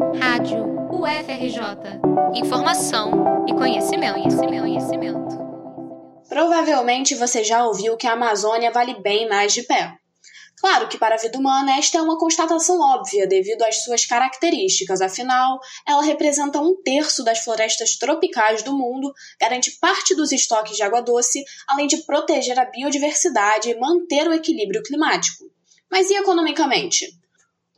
Rádio UFRJ. Informação e conhecimento, conhecimento, conhecimento. Provavelmente você já ouviu que a Amazônia vale bem mais de pé. Claro que para a vida humana esta é uma constatação óbvia devido às suas características, afinal, ela representa um terço das florestas tropicais do mundo, garante parte dos estoques de água doce, além de proteger a biodiversidade e manter o equilíbrio climático. Mas e economicamente?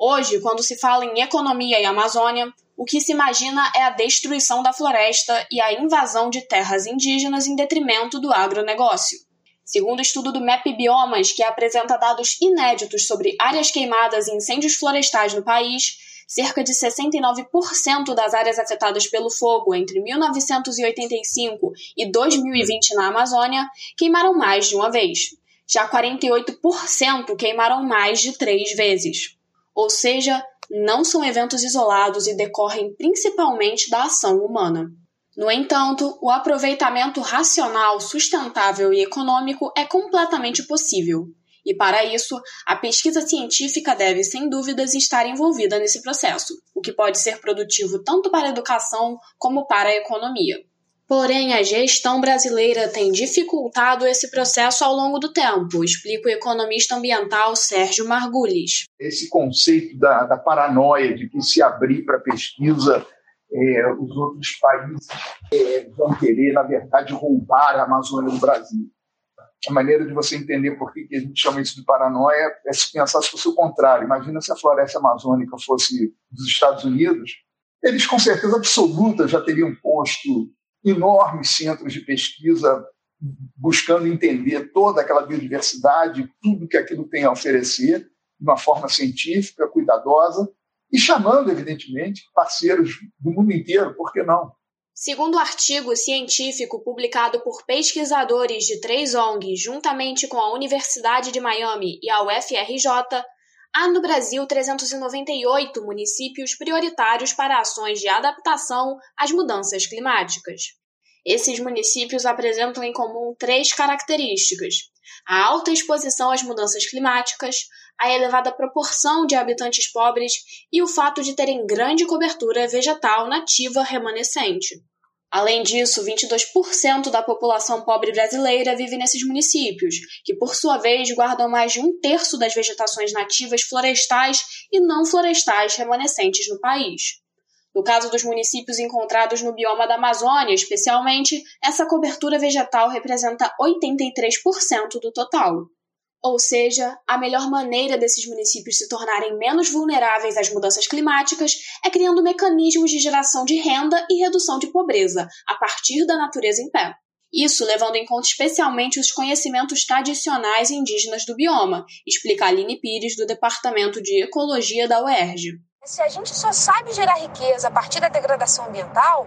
Hoje, quando se fala em economia e Amazônia, o que se imagina é a destruição da floresta e a invasão de terras indígenas em detrimento do agronegócio. Segundo o estudo do MAP Biomas, que apresenta dados inéditos sobre áreas queimadas e incêndios florestais no país, cerca de 69% das áreas afetadas pelo fogo entre 1985 e 2020 na Amazônia queimaram mais de uma vez. Já 48% queimaram mais de três vezes. Ou seja, não são eventos isolados e decorrem principalmente da ação humana. No entanto, o aproveitamento racional, sustentável e econômico é completamente possível. E para isso, a pesquisa científica deve, sem dúvidas, estar envolvida nesse processo, o que pode ser produtivo tanto para a educação como para a economia. Porém, a gestão brasileira tem dificultado esse processo ao longo do tempo, explica o economista ambiental Sérgio Margulis. Esse conceito da, da paranoia de que se abrir para pesquisa é, os outros países é, vão querer, na verdade, roubar a Amazônia do Brasil. A maneira de você entender por que, a gente chama isso de paranoia é se pensar se fosse o contrário. Imagina se a floresta amazônica fosse dos Estados Unidos, eles com certeza absoluta já teriam posto enormes centros de pesquisa buscando entender toda aquela biodiversidade, tudo que aquilo tem a oferecer, de uma forma científica, cuidadosa, e chamando, evidentemente, parceiros do mundo inteiro, por que não? Segundo o artigo científico publicado por pesquisadores de três ONGs, juntamente com a Universidade de Miami e a UFRJ, há no Brasil 398 municípios prioritários para ações de adaptação às mudanças climáticas. Esses municípios apresentam em comum três características: a alta exposição às mudanças climáticas, a elevada proporção de habitantes pobres e o fato de terem grande cobertura vegetal nativa remanescente. Além disso, 22% da população pobre brasileira vive nesses municípios, que por sua vez guardam mais de um terço das vegetações nativas florestais e não florestais remanescentes no país. No caso dos municípios encontrados no bioma da Amazônia, especialmente, essa cobertura vegetal representa 83% do total. Ou seja, a melhor maneira desses municípios se tornarem menos vulneráveis às mudanças climáticas é criando mecanismos de geração de renda e redução de pobreza, a partir da natureza em pé. Isso levando em conta especialmente os conhecimentos tradicionais indígenas do bioma, explica Aline Pires, do Departamento de Ecologia da UERJ. Se a gente só sabe gerar riqueza a partir da degradação ambiental,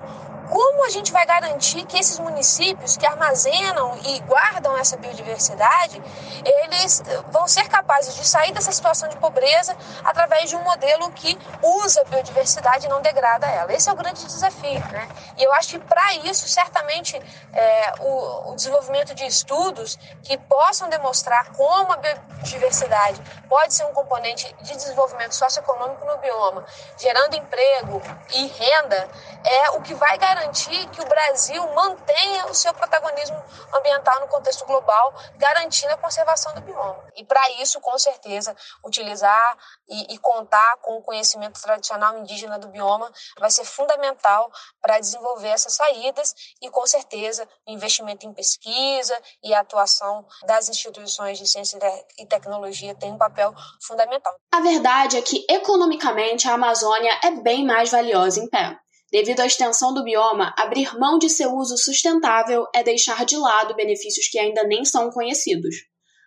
como a gente vai garantir que esses municípios que armazenam e guardam essa biodiversidade, eles vão ser capazes de sair dessa situação de pobreza através de um modelo que usa a biodiversidade e não degrada ela? Esse é o grande desafio, né? E eu acho que para isso, certamente, é, o, o desenvolvimento de estudos que possam demonstrar como a biodiversidade pode ser um componente de desenvolvimento socioeconômico no bioma, gerando emprego e renda, é o que vai garantir garantir que o Brasil mantenha o seu protagonismo ambiental no contexto global, garantindo a conservação do bioma. E para isso, com certeza, utilizar e, e, contar com o conhecimento tradicional indígena do bioma vai ser fundamental para desenvolver essas saídas e, com certeza, o investimento em pesquisa e a atuação das instituições de ciência e tecnologia tem um papel fundamental. A verdade é que, economicamente, a Amazônia é bem mais valiosa em pé. Devido à extensão do bioma, abrir mão de seu uso sustentável é deixar de lado benefícios que ainda nem são conhecidos.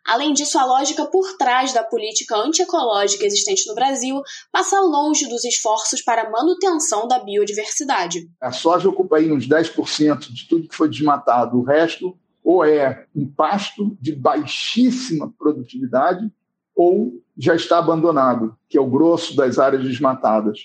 Além disso, a lógica por trás da política antiecológica existente no Brasil passa longe dos esforços para a manutenção da biodiversidade. A soja ocupa aí uns 10% de tudo que foi desmatado. O resto ou é um pasto de baixíssima produtividade ou já está abandonado, que é o grosso das áreas desmatadas.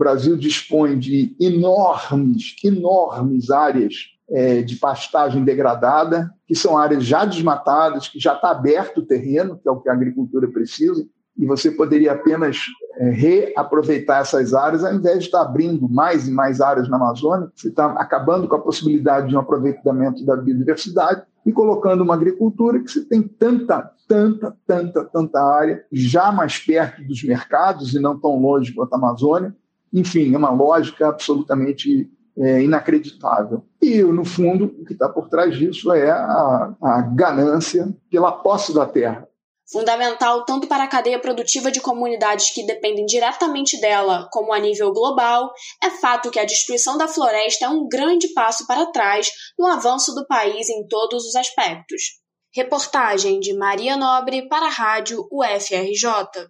Brasil dispõe de enormes, enormes áreas é, de pastagem degradada, que são áreas já desmatadas, que já está aberto o terreno, que é o que a agricultura precisa, e você poderia apenas é, reaproveitar essas áreas, ao invés de estar abrindo mais e mais áreas na Amazônia, você está acabando com a possibilidade de um aproveitamento da biodiversidade e colocando uma agricultura que você tem tanta, tanta, tanta, tanta área, já mais perto dos mercados e não tão longe quanto a Amazônia. Enfim, é uma lógica absolutamente é, inacreditável. E, no fundo, o que está por trás disso é a, a ganância pela posse da terra fundamental tanto para a cadeia produtiva de comunidades que dependem diretamente dela, como a nível global, é fato que a destruição da floresta é um grande passo para trás no avanço do país em todos os aspectos. Reportagem de Maria Nobre para a Rádio UFRJ.